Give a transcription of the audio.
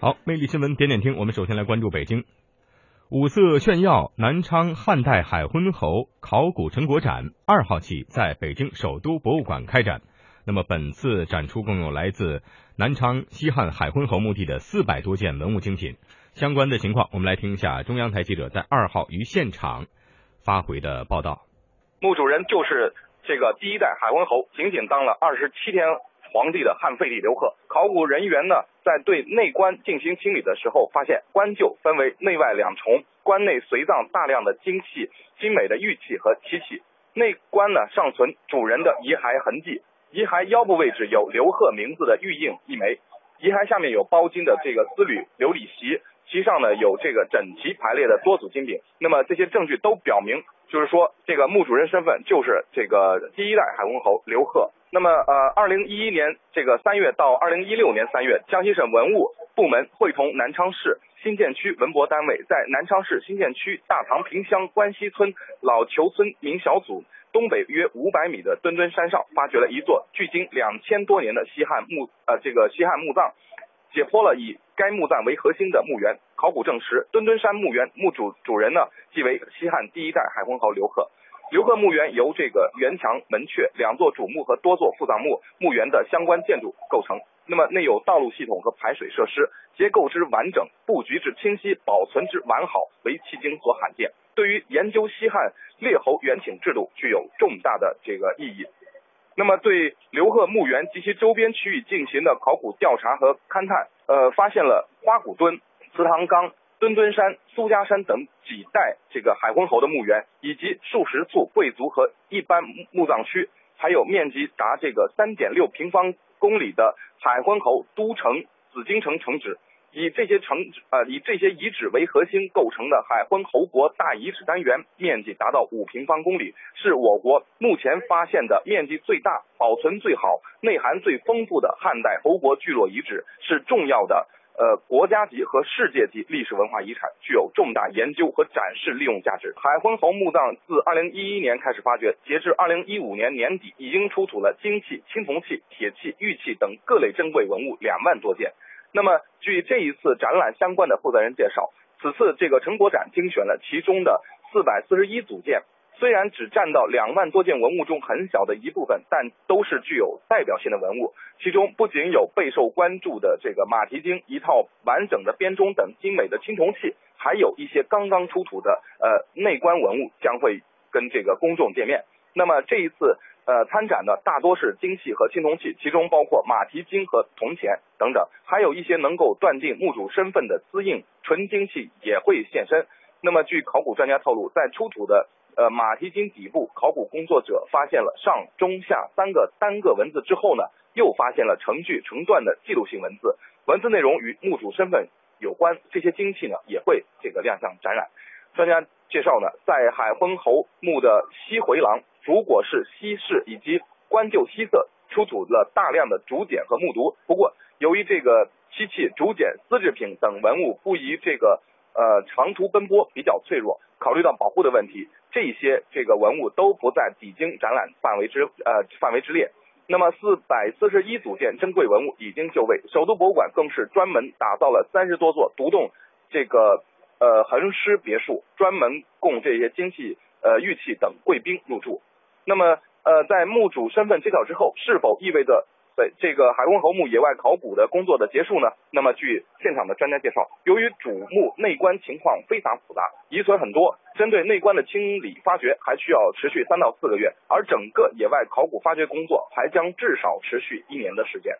好，魅力新闻点点听，我们首先来关注北京五色炫耀南昌汉代海昏侯考古成果展二号起在北京首都博物馆开展。那么本次展出共有来自南昌西汉海昏侯墓地的四百多件文物精品。相关的情况，我们来听一下中央台记者在二号于现场发回的报道。墓主人就是这个第一代海昏侯，仅仅当了二十七天。皇帝的汉废帝刘贺，考古人员呢在对内棺进行清理的时候，发现棺柩分为内外两重，棺内随葬大量的金器、精美的玉器和漆器。内棺呢尚存主人的遗骸痕迹，遗骸腰部位置有刘贺名字的玉印一枚，遗骸下面有包金的这个丝缕琉璃席，上呢有这个整齐排列的多组金饼。那么这些证据都表明，就是说这个墓主人身份就是这个第一代海昏侯刘贺。那么，呃，二零一一年这个三月到二零一六年三月，江西省文物部门会同南昌市新建区文博单位，在南昌市新建区大唐坪乡关西村老裘村民小组东北约五百米的墩墩山上，发掘了一座距今两千多年的西汉墓，呃，这个西汉墓葬，解剖了以该墓葬为核心的墓园，考古证实，墩墩山墓园墓主主人呢，即为西汉第一代海昏侯刘贺。刘贺墓园由这个圆墙门阙、两座主墓和多座副葬墓墓园的相关建筑构成。那么内有道路系统和排水设施，结构之完整、布局之清晰、保存之完好，为迄今所罕见。对于研究西汉列侯元请制度具有重大的这个意义。那么对刘贺墓园及其周边区域进行的考古调查和勘探，呃，发现了花鼓墩、祠堂岗。墩墩山、苏家山等几代这个海昏侯的墓园，以及数十处贵族和一般墓葬区，还有面积达这个三点六平方公里的海昏侯都城紫禁城城址，以这些城呃以这些遗址为核心构成的海昏侯国大遗址单元，面积达到五平方公里，是我国目前发现的面积最大、保存最好、内涵最丰富的汉代侯国聚落遗址，是重要的。呃，国家级和世界级历史文化遗产，具有重大研究和展示利用价值。海昏侯墓葬自二零一一年开始发掘，截至二零一五年年底，已经出土了金器、青铜器、铁器、玉器等各类珍贵文物两万多件。那么，据这一次展览相关的负责人介绍，此次这个成果展精选了其中的四百四十一组件。虽然只占到两万多件文物中很小的一部分，但都是具有代表性的文物。其中不仅有备受关注的这个马蹄经、一套完整的编钟等精美的青铜器，还有一些刚刚出土的呃内棺文物将会跟这个公众见面。那么这一次呃参展的大多是金器和青铜器，其中包括马蹄经和铜钱等等，还有一些能够断定墓主身份的丝印纯金器也会现身。那么据考古专家透露，在出土的呃，马蹄金底部，考古工作者发现了上、中、下三个单个文字之后呢，又发现了成句成段的记录性文字，文字内容与墓主身份有关。这些金器呢，也会这个亮相展览。专家介绍呢，在海昏侯墓的西回廊、主椁室、西室以及棺柩西侧出土了大量的竹简和木牍。不过，由于这个漆器、竹简、丝制品等文物不宜这个呃长途奔波，比较脆弱，考虑到保护的问题。这些这个文物都不在抵京展览范围之呃范围之列。那么四百四十一组件珍贵文物已经就位，首都博物馆更是专门打造了三十多座独栋这个呃横尸别墅，专门供这些金器呃玉器等贵宾入住。那么呃在墓主身份揭晓之后，是否意味着？对这个海昏侯墓野外考古的工作的结束呢？那么据现场的专家介绍，由于主墓内棺情况非常复杂，遗存很多，针对内棺的清理发掘还需要持续三到四个月，而整个野外考古发掘工作还将至少持续一年的时间。